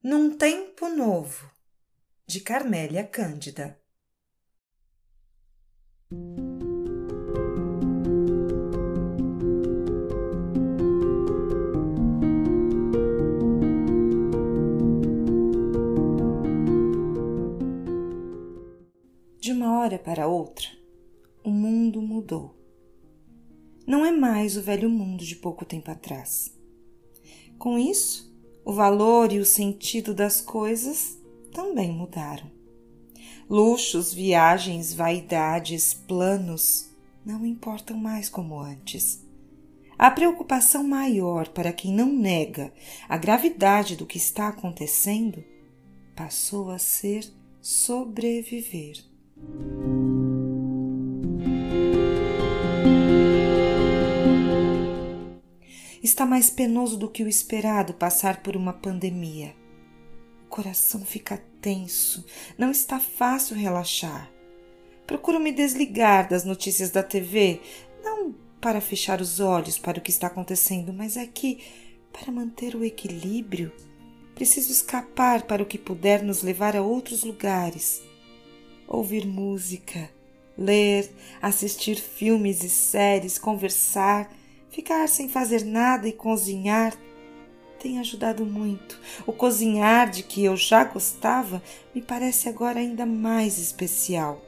Num Tempo Novo, de Carmélia Cândida. De uma hora para outra, o mundo mudou. Não é mais o velho mundo de pouco tempo atrás. Com isso, o valor e o sentido das coisas também mudaram. Luxos, viagens, vaidades, planos não importam mais como antes. A preocupação maior para quem não nega a gravidade do que está acontecendo passou a ser sobreviver. Está mais penoso do que o esperado passar por uma pandemia. O coração fica tenso, não está fácil relaxar. Procuro me desligar das notícias da TV, não para fechar os olhos para o que está acontecendo, mas é que, para manter o equilíbrio, preciso escapar para o que puder nos levar a outros lugares ouvir música, ler, assistir filmes e séries, conversar, ficar sem fazer nada e cozinhar tem ajudado muito. O cozinhar de que eu já gostava me parece agora ainda mais especial.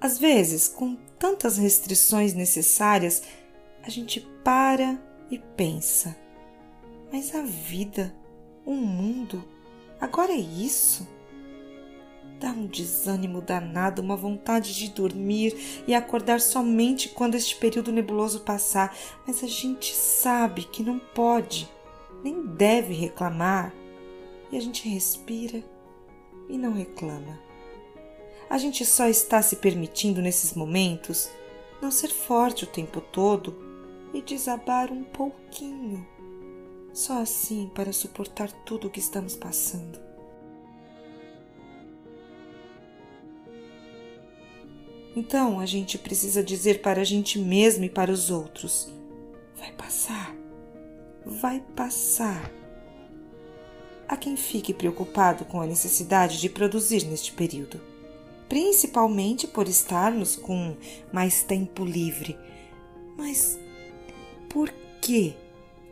Às vezes, com tantas restrições necessárias, a gente para e pensa mas a vida, o mundo, agora é isso? Dá um desânimo danado, uma vontade de dormir e acordar somente quando este período nebuloso passar, mas a gente sabe que não pode, nem deve reclamar, e a gente respira e não reclama. A gente só está se permitindo nesses momentos não ser forte o tempo todo e desabar um pouquinho só assim para suportar tudo o que estamos passando. Então a gente precisa dizer para a gente mesmo e para os outros: vai passar, vai passar. Há quem fique preocupado com a necessidade de produzir neste período, principalmente por estarmos com mais tempo livre. Mas por que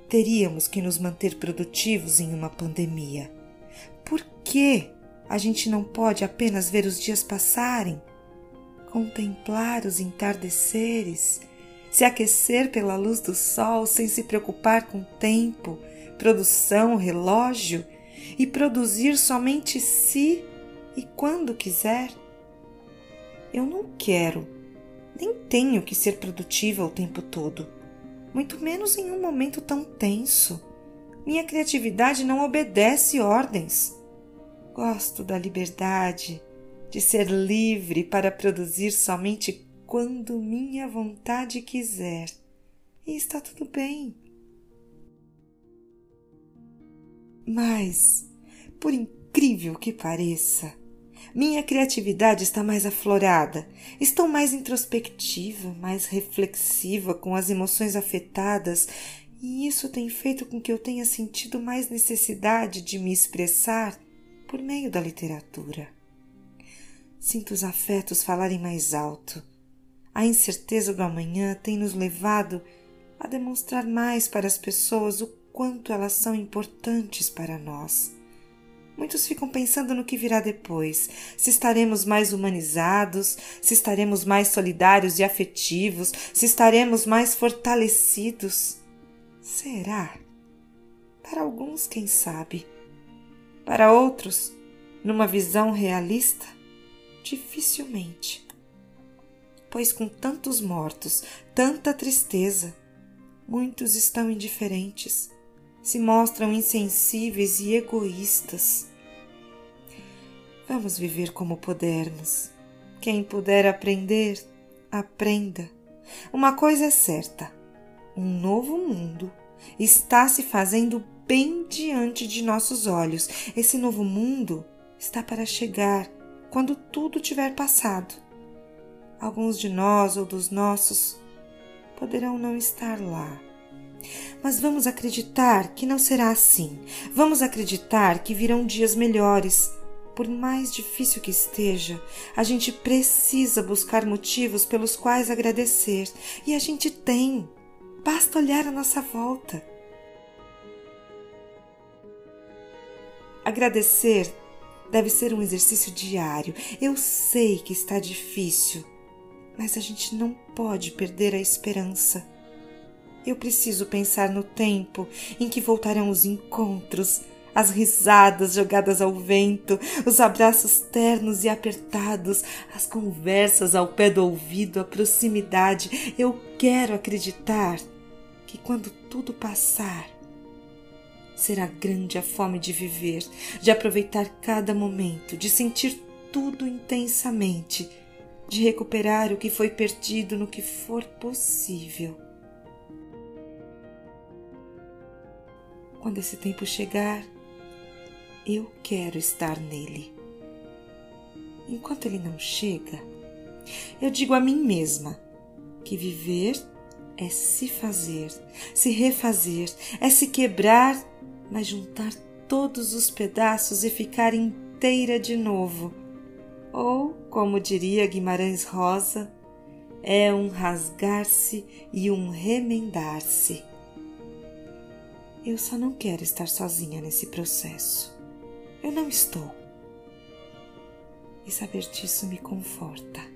teríamos que nos manter produtivos em uma pandemia? Por que a gente não pode apenas ver os dias passarem, contemplar os entardeceres, se aquecer pela luz do sol sem se preocupar com tempo, produção, relógio e produzir somente se e quando quiser? Eu não quero, nem tenho que ser produtiva o tempo todo muito menos em um momento tão tenso. Minha criatividade não obedece ordens. Gosto da liberdade, de ser livre para produzir somente quando minha vontade quiser. E está tudo bem. Mas, por incrível que pareça, minha criatividade está mais aflorada, estou mais introspectiva, mais reflexiva com as emoções afetadas, e isso tem feito com que eu tenha sentido mais necessidade de me expressar por meio da literatura. Sinto os afetos falarem mais alto. A incerteza do amanhã tem nos levado a demonstrar mais para as pessoas o quanto elas são importantes para nós. Muitos ficam pensando no que virá depois, se estaremos mais humanizados, se estaremos mais solidários e afetivos, se estaremos mais fortalecidos. Será? Para alguns, quem sabe. Para outros, numa visão realista, dificilmente. Pois com tantos mortos, tanta tristeza, muitos estão indiferentes se mostram insensíveis e egoístas. Vamos viver como pudermos. Quem puder aprender, aprenda. Uma coisa é certa: um novo mundo está se fazendo bem diante de nossos olhos. Esse novo mundo está para chegar quando tudo tiver passado. Alguns de nós ou dos nossos poderão não estar lá. Mas vamos acreditar que não será assim. Vamos acreditar que virão dias melhores. Por mais difícil que esteja, a gente precisa buscar motivos pelos quais agradecer. E a gente tem. Basta olhar à nossa volta. Agradecer deve ser um exercício diário. Eu sei que está difícil, mas a gente não pode perder a esperança. Eu preciso pensar no tempo em que voltarão os encontros, as risadas jogadas ao vento, os abraços ternos e apertados, as conversas ao pé do ouvido, a proximidade. Eu quero acreditar que quando tudo passar, será grande a fome de viver, de aproveitar cada momento, de sentir tudo intensamente, de recuperar o que foi perdido no que for possível. Quando esse tempo chegar, eu quero estar nele. Enquanto ele não chega, eu digo a mim mesma que viver é se fazer, se refazer, é se quebrar, mas juntar todos os pedaços e ficar inteira de novo. Ou, como diria Guimarães Rosa, é um rasgar-se e um remendar-se. Eu só não quero estar sozinha nesse processo. Eu não estou. E saber disso me conforta.